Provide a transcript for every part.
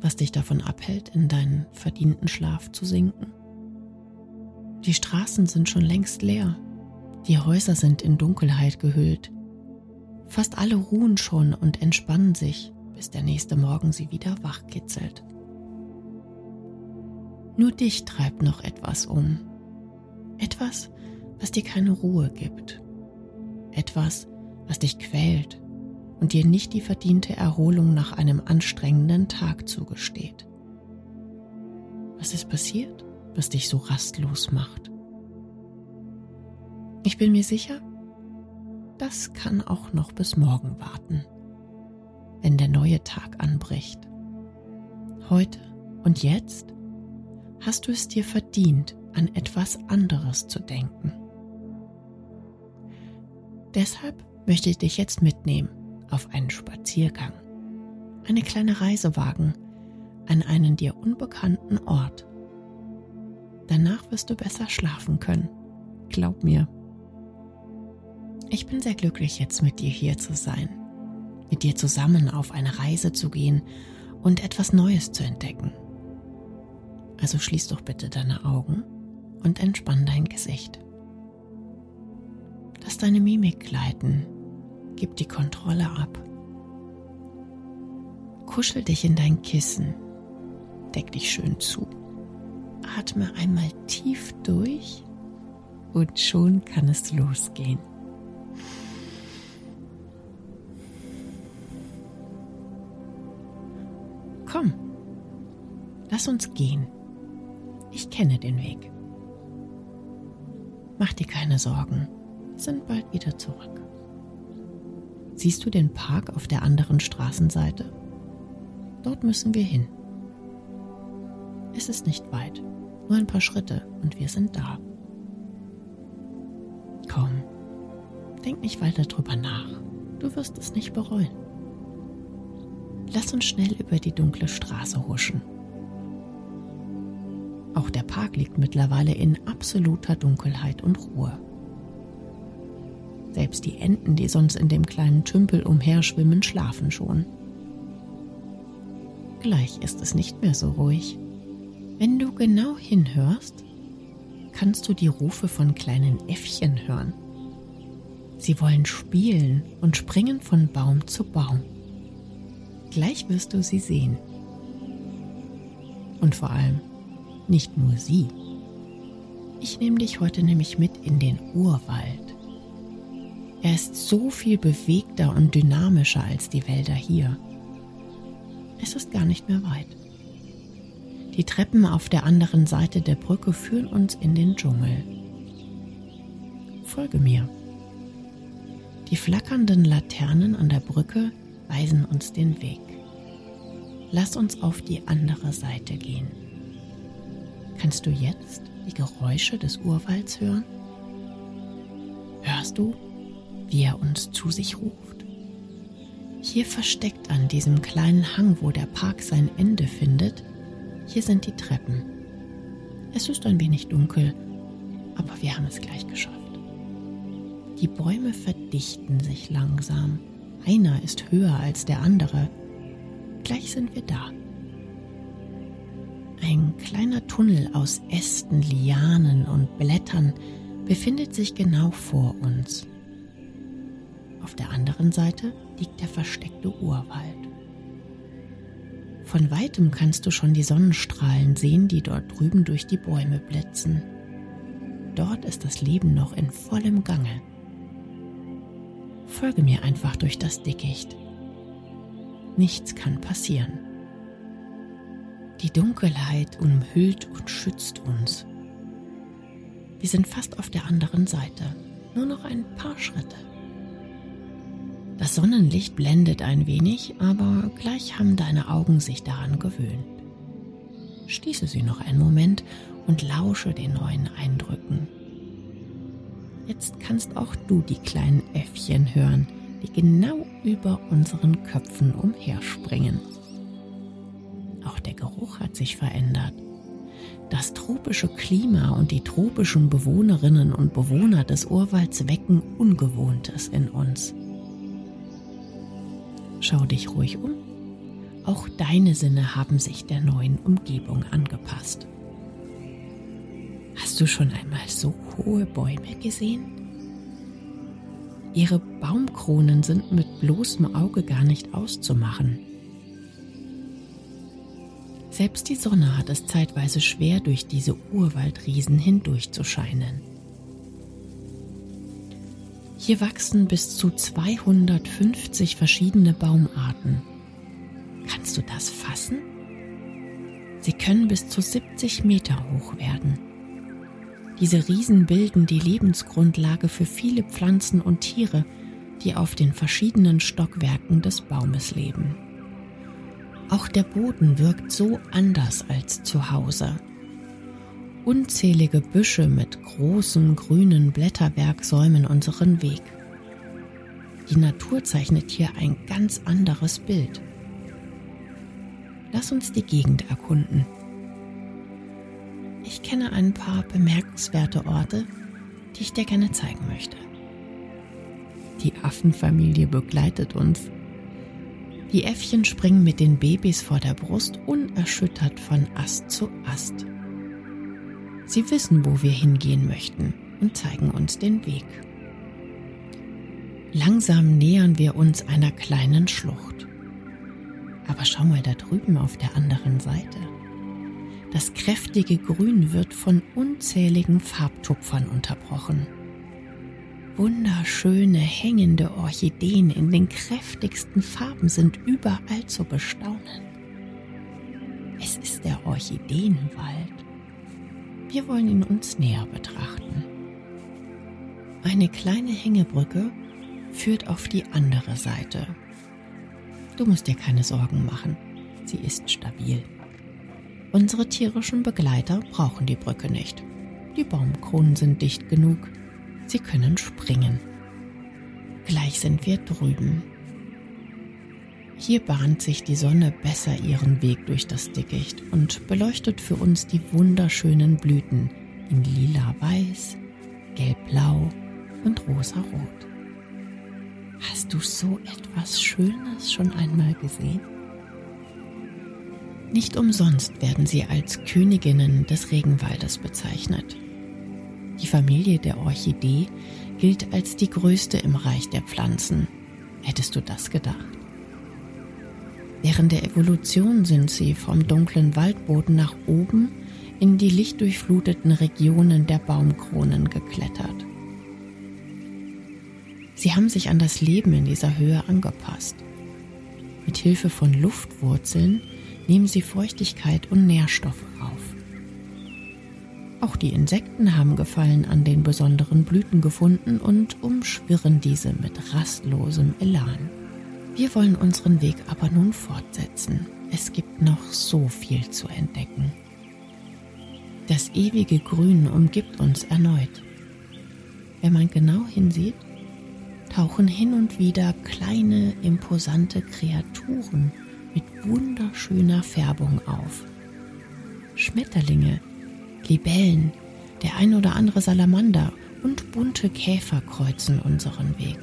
was dich davon abhält, in deinen verdienten Schlaf zu sinken? Die Straßen sind schon längst leer, die Häuser sind in Dunkelheit gehüllt. Fast alle ruhen schon und entspannen sich, bis der nächste Morgen sie wieder wachkitzelt. Nur dich treibt noch etwas um. Etwas, was dir keine Ruhe gibt. Etwas, was dich quält und dir nicht die verdiente Erholung nach einem anstrengenden Tag zugesteht. Was ist passiert, was dich so rastlos macht? Ich bin mir sicher, das kann auch noch bis morgen warten, wenn der neue Tag anbricht. Heute und jetzt hast du es dir verdient, an etwas anderes zu denken. Deshalb möchte ich dich jetzt mitnehmen auf einen Spaziergang, eine kleine Reise wagen an einen dir unbekannten Ort. Danach wirst du besser schlafen können, glaub mir. Ich bin sehr glücklich, jetzt mit dir hier zu sein, mit dir zusammen auf eine Reise zu gehen und etwas Neues zu entdecken. Also schließ doch bitte deine Augen und entspann dein Gesicht. Lass deine Mimik gleiten Gib die Kontrolle ab. Kuschel dich in dein Kissen. Deck dich schön zu. Atme einmal tief durch und schon kann es losgehen. Komm, lass uns gehen. Ich kenne den Weg. Mach dir keine Sorgen, wir sind bald wieder zurück. Siehst du den Park auf der anderen Straßenseite? Dort müssen wir hin. Es ist nicht weit, nur ein paar Schritte und wir sind da. Komm, denk nicht weiter drüber nach. Du wirst es nicht bereuen. Lass uns schnell über die dunkle Straße huschen. Auch der Park liegt mittlerweile in absoluter Dunkelheit und Ruhe. Selbst die Enten, die sonst in dem kleinen Tümpel umherschwimmen, schlafen schon. Gleich ist es nicht mehr so ruhig. Wenn du genau hinhörst, kannst du die Rufe von kleinen Äffchen hören. Sie wollen spielen und springen von Baum zu Baum. Gleich wirst du sie sehen. Und vor allem nicht nur sie. Ich nehme dich heute nämlich mit in den Urwald. Er ist so viel bewegter und dynamischer als die Wälder hier. Es ist gar nicht mehr weit. Die Treppen auf der anderen Seite der Brücke führen uns in den Dschungel. Folge mir. Die flackernden Laternen an der Brücke weisen uns den Weg. Lass uns auf die andere Seite gehen. Kannst du jetzt die Geräusche des Urwalds hören? Hörst du, wie er uns zu sich ruft. Hier versteckt an diesem kleinen Hang, wo der Park sein Ende findet, hier sind die Treppen. Es ist ein wenig dunkel, aber wir haben es gleich geschafft. Die Bäume verdichten sich langsam. Einer ist höher als der andere. Gleich sind wir da. Ein kleiner Tunnel aus Ästen, Lianen und Blättern befindet sich genau vor uns. Auf der anderen Seite liegt der versteckte Urwald. Von weitem kannst du schon die Sonnenstrahlen sehen, die dort drüben durch die Bäume blitzen. Dort ist das Leben noch in vollem Gange. Folge mir einfach durch das Dickicht. Nichts kann passieren. Die Dunkelheit umhüllt und schützt uns. Wir sind fast auf der anderen Seite, nur noch ein paar Schritte. Das Sonnenlicht blendet ein wenig, aber gleich haben deine Augen sich daran gewöhnt. Schließe sie noch einen Moment und lausche den neuen Eindrücken. Jetzt kannst auch du die kleinen Äffchen hören, die genau über unseren Köpfen umherspringen. Auch der Geruch hat sich verändert. Das tropische Klima und die tropischen Bewohnerinnen und Bewohner des Urwalds wecken Ungewohntes in uns. Schau dich ruhig um. Auch deine Sinne haben sich der neuen Umgebung angepasst. Hast du schon einmal so hohe Bäume gesehen? Ihre Baumkronen sind mit bloßem Auge gar nicht auszumachen. Selbst die Sonne hat es zeitweise schwer, durch diese Urwaldriesen hindurchzuscheinen. Hier wachsen bis zu 250 verschiedene Baumarten. Kannst du das fassen? Sie können bis zu 70 Meter hoch werden. Diese Riesen bilden die Lebensgrundlage für viele Pflanzen und Tiere, die auf den verschiedenen Stockwerken des Baumes leben. Auch der Boden wirkt so anders als zu Hause. Unzählige Büsche mit großen grünen Blätterwerk säumen unseren Weg. Die Natur zeichnet hier ein ganz anderes Bild. Lass uns die Gegend erkunden. Ich kenne ein paar bemerkenswerte Orte, die ich dir gerne zeigen möchte. Die Affenfamilie begleitet uns die Äffchen springen mit den Babys vor der Brust unerschüttert von Ast zu Ast. Sie wissen, wo wir hingehen möchten und zeigen uns den Weg. Langsam nähern wir uns einer kleinen Schlucht. Aber schau mal da drüben auf der anderen Seite. Das kräftige Grün wird von unzähligen Farbtupfern unterbrochen wunderschöne hängende Orchideen in den kräftigsten Farben sind überall zu bestaunen. Es ist der Orchideenwald. Wir wollen ihn uns näher betrachten. Eine kleine Hängebrücke führt auf die andere Seite. Du musst dir keine Sorgen machen, sie ist stabil. Unsere tierischen Begleiter brauchen die Brücke nicht. Die Baumkronen sind dicht genug, Sie können springen. Gleich sind wir drüben. Hier bahnt sich die Sonne besser ihren Weg durch das Dickicht und beleuchtet für uns die wunderschönen Blüten in lila-weiß, gelb-blau und rosa-rot. Hast du so etwas Schönes schon einmal gesehen? Nicht umsonst werden sie als Königinnen des Regenwaldes bezeichnet. Die Familie der Orchidee gilt als die größte im Reich der Pflanzen. Hättest du das gedacht? Während der Evolution sind sie vom dunklen Waldboden nach oben in die lichtdurchfluteten Regionen der Baumkronen geklettert. Sie haben sich an das Leben in dieser Höhe angepasst. Mit Hilfe von Luftwurzeln nehmen sie Feuchtigkeit und Nährstoffe auf. Auch die Insekten haben Gefallen an den besonderen Blüten gefunden und umschwirren diese mit rastlosem Elan. Wir wollen unseren Weg aber nun fortsetzen. Es gibt noch so viel zu entdecken. Das ewige Grün umgibt uns erneut. Wenn man genau hinsieht, tauchen hin und wieder kleine, imposante Kreaturen mit wunderschöner Färbung auf. Schmetterlinge, Libellen, der ein oder andere Salamander und bunte Käfer kreuzen unseren Weg.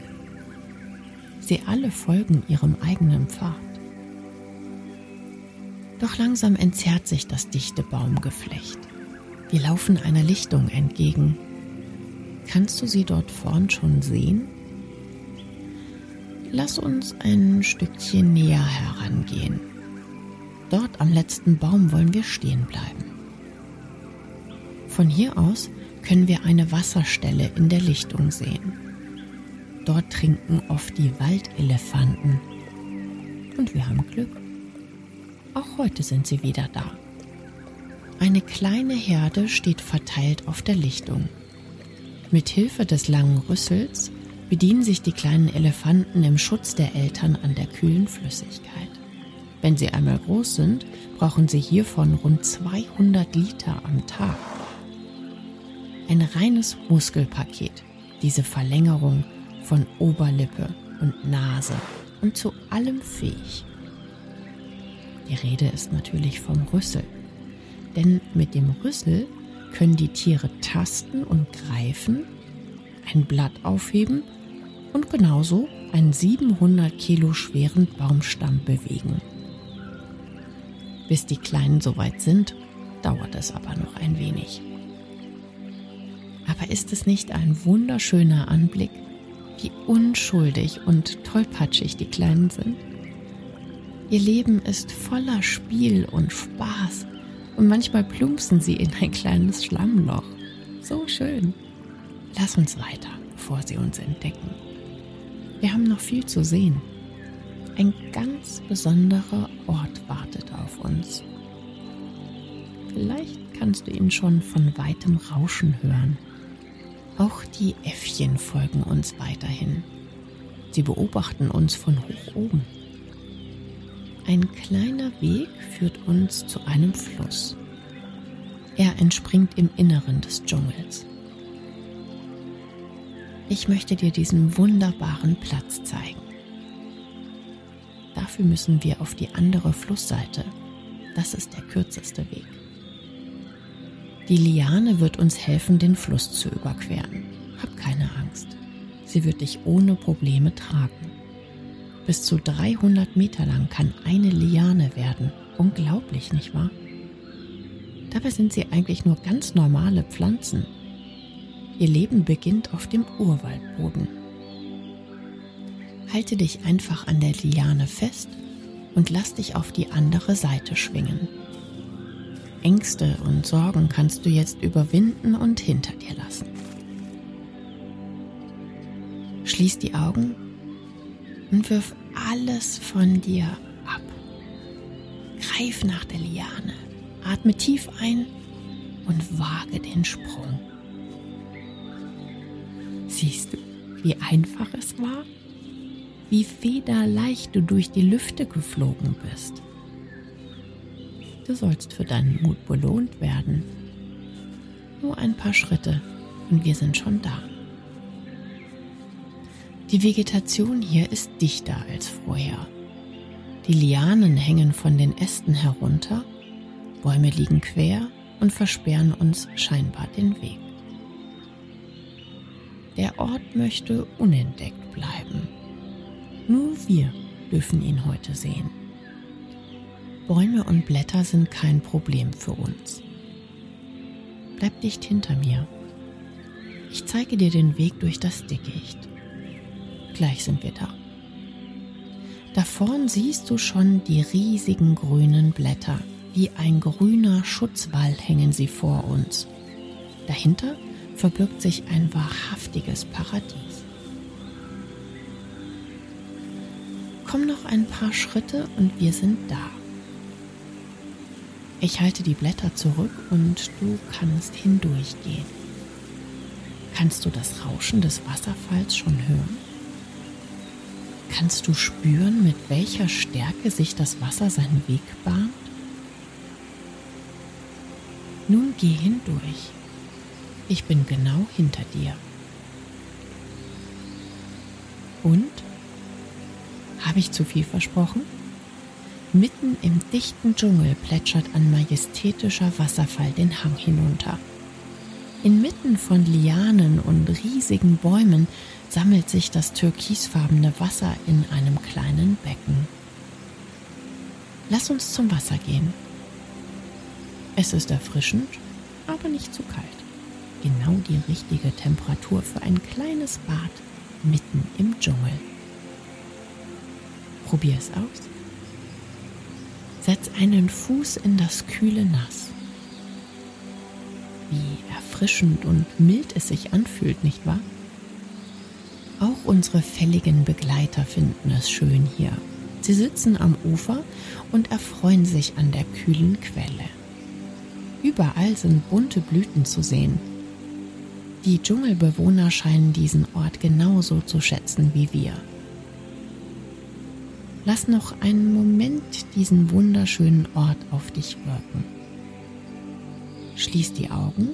Sie alle folgen ihrem eigenen Pfad. Doch langsam entzerrt sich das dichte Baumgeflecht. Wir laufen einer Lichtung entgegen. Kannst du sie dort vorn schon sehen? Lass uns ein Stückchen näher herangehen. Dort am letzten Baum wollen wir stehen bleiben. Von hier aus können wir eine Wasserstelle in der Lichtung sehen. Dort trinken oft die Waldelefanten. Und wir haben Glück. Auch heute sind sie wieder da. Eine kleine Herde steht verteilt auf der Lichtung. Mit Hilfe des langen Rüssels bedienen sich die kleinen Elefanten im Schutz der Eltern an der kühlen Flüssigkeit. Wenn sie einmal groß sind, brauchen sie hiervon rund 200 Liter am Tag. Ein reines Muskelpaket, diese Verlängerung von Oberlippe und Nase und zu allem fähig. Die Rede ist natürlich vom Rüssel, denn mit dem Rüssel können die Tiere tasten und greifen, ein Blatt aufheben und genauso einen 700 Kilo schweren Baumstamm bewegen. Bis die Kleinen soweit sind, dauert es aber noch ein wenig. Aber ist es nicht ein wunderschöner Anblick, wie unschuldig und tollpatschig die Kleinen sind? Ihr Leben ist voller Spiel und Spaß und manchmal plumpsen sie in ein kleines Schlammloch. So schön. Lass uns weiter, bevor sie uns entdecken. Wir haben noch viel zu sehen. Ein ganz besonderer Ort wartet auf uns. Vielleicht kannst du ihn schon von weitem Rauschen hören. Auch die Äffchen folgen uns weiterhin. Sie beobachten uns von hoch oben. Ein kleiner Weg führt uns zu einem Fluss. Er entspringt im Inneren des Dschungels. Ich möchte dir diesen wunderbaren Platz zeigen. Dafür müssen wir auf die andere Flussseite. Das ist der kürzeste Weg. Die Liane wird uns helfen, den Fluss zu überqueren. Hab keine Angst. Sie wird dich ohne Probleme tragen. Bis zu 300 Meter lang kann eine Liane werden. Unglaublich, nicht wahr? Dabei sind sie eigentlich nur ganz normale Pflanzen. Ihr Leben beginnt auf dem Urwaldboden. Halte dich einfach an der Liane fest und lass dich auf die andere Seite schwingen. Ängste und Sorgen kannst du jetzt überwinden und hinter dir lassen. Schließ die Augen und wirf alles von dir ab. Greif nach der Liane, atme tief ein und wage den Sprung. Siehst du, wie einfach es war? wie federleicht du durch die Lüfte geflogen bist. Du sollst für deinen Mut belohnt werden. Nur ein paar Schritte und wir sind schon da. Die Vegetation hier ist dichter als vorher. Die Lianen hängen von den Ästen herunter, Bäume liegen quer und versperren uns scheinbar den Weg. Der Ort möchte unentdeckt bleiben. Nur wir dürfen ihn heute sehen. Bäume und Blätter sind kein Problem für uns. Bleib dicht hinter mir. Ich zeige dir den Weg durch das Dickicht. Gleich sind wir da. Da vorn siehst du schon die riesigen grünen Blätter. Wie ein grüner Schutzwall hängen sie vor uns. Dahinter verbirgt sich ein wahrhaftiges Paradies. Komm noch ein paar Schritte und wir sind da. Ich halte die Blätter zurück und du kannst hindurchgehen. Kannst du das Rauschen des Wasserfalls schon hören? Kannst du spüren, mit welcher Stärke sich das Wasser seinen Weg bahnt? Nun geh hindurch. Ich bin genau hinter dir. Und habe ich zu viel versprochen? Mitten im dichten Dschungel plätschert ein majestätischer Wasserfall den Hang hinunter. Inmitten von Lianen und riesigen Bäumen sammelt sich das türkisfarbene Wasser in einem kleinen Becken. Lass uns zum Wasser gehen. Es ist erfrischend, aber nicht zu kalt. Genau die richtige Temperatur für ein kleines Bad mitten im Dschungel. Probier es aus. Setz einen Fuß in das kühle Nass. Wie erfrischend und mild es sich anfühlt, nicht wahr? Auch unsere fälligen Begleiter finden es schön hier. Sie sitzen am Ufer und erfreuen sich an der kühlen Quelle. Überall sind bunte Blüten zu sehen. Die Dschungelbewohner scheinen diesen Ort genauso zu schätzen wie wir. Lass noch einen Moment diesen wunderschönen Ort auf dich wirken. Schließ die Augen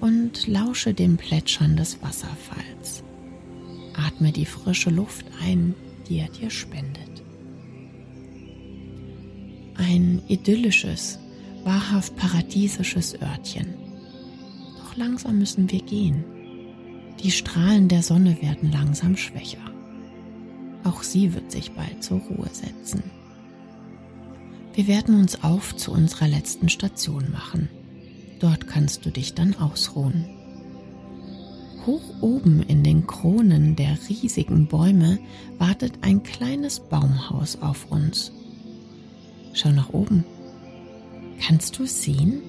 und lausche dem Plätschern des Wasserfalls. Atme die frische Luft ein, die er dir spendet. Ein idyllisches, wahrhaft paradiesisches Örtchen. Doch langsam müssen wir gehen. Die Strahlen der Sonne werden langsam schwächer. Auch sie wird sich bald zur Ruhe setzen. Wir werden uns auf zu unserer letzten Station machen. Dort kannst du dich dann ausruhen. Hoch oben in den Kronen der riesigen Bäume wartet ein kleines Baumhaus auf uns. Schau nach oben. Kannst du es sehen?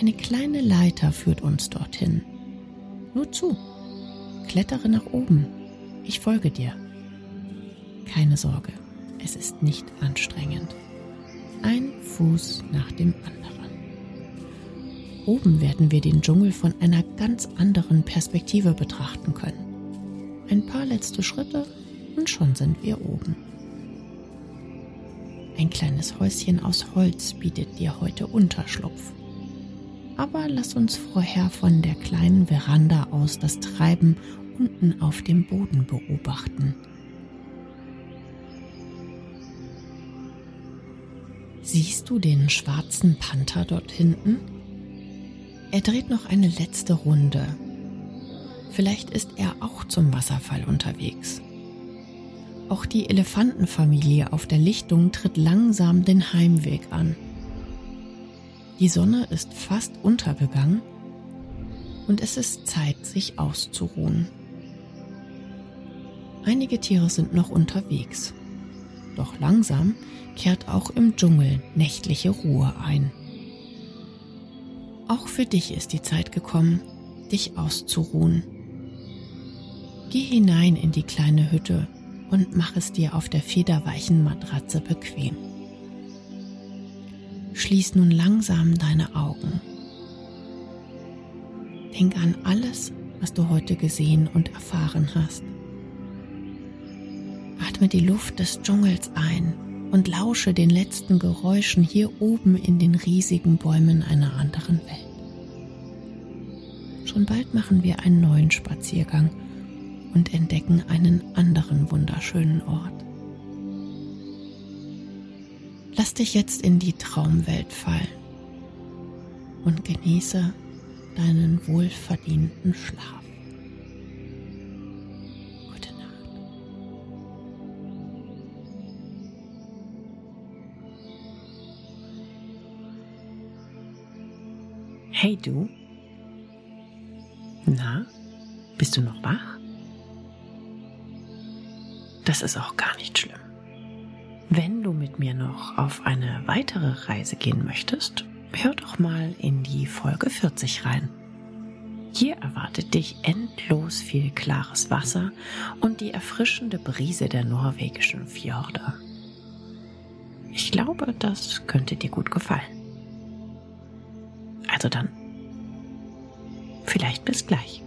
Eine kleine Leiter führt uns dorthin. Nur zu. Klettere nach oben. Ich folge dir. Keine Sorge, es ist nicht anstrengend. Ein Fuß nach dem anderen. Oben werden wir den Dschungel von einer ganz anderen Perspektive betrachten können. Ein paar letzte Schritte und schon sind wir oben. Ein kleines Häuschen aus Holz bietet dir heute Unterschlupf. Aber lass uns vorher von der kleinen Veranda aus das Treiben unten auf dem Boden beobachten. Siehst du den schwarzen Panther dort hinten? Er dreht noch eine letzte Runde. Vielleicht ist er auch zum Wasserfall unterwegs. Auch die Elefantenfamilie auf der Lichtung tritt langsam den Heimweg an. Die Sonne ist fast untergegangen und es ist Zeit, sich auszuruhen. Einige Tiere sind noch unterwegs, doch langsam kehrt auch im Dschungel nächtliche Ruhe ein. Auch für dich ist die Zeit gekommen, dich auszuruhen. Geh hinein in die kleine Hütte und mach es dir auf der federweichen Matratze bequem. Schließ nun langsam deine Augen. Denk an alles, was du heute gesehen und erfahren hast. Atme die Luft des Dschungels ein und lausche den letzten Geräuschen hier oben in den riesigen Bäumen einer anderen Welt. Schon bald machen wir einen neuen Spaziergang und entdecken einen anderen wunderschönen Ort. Lass dich jetzt in die Traumwelt fallen und genieße deinen wohlverdienten Schlaf. Hey du. Na, bist du noch wach? Das ist auch gar nicht schlimm. Wenn du mit mir noch auf eine weitere Reise gehen möchtest, hör doch mal in die Folge 40 rein. Hier erwartet dich endlos viel klares Wasser und die erfrischende Brise der norwegischen Fjorde. Ich glaube, das könnte dir gut gefallen. Also dann, vielleicht bis gleich.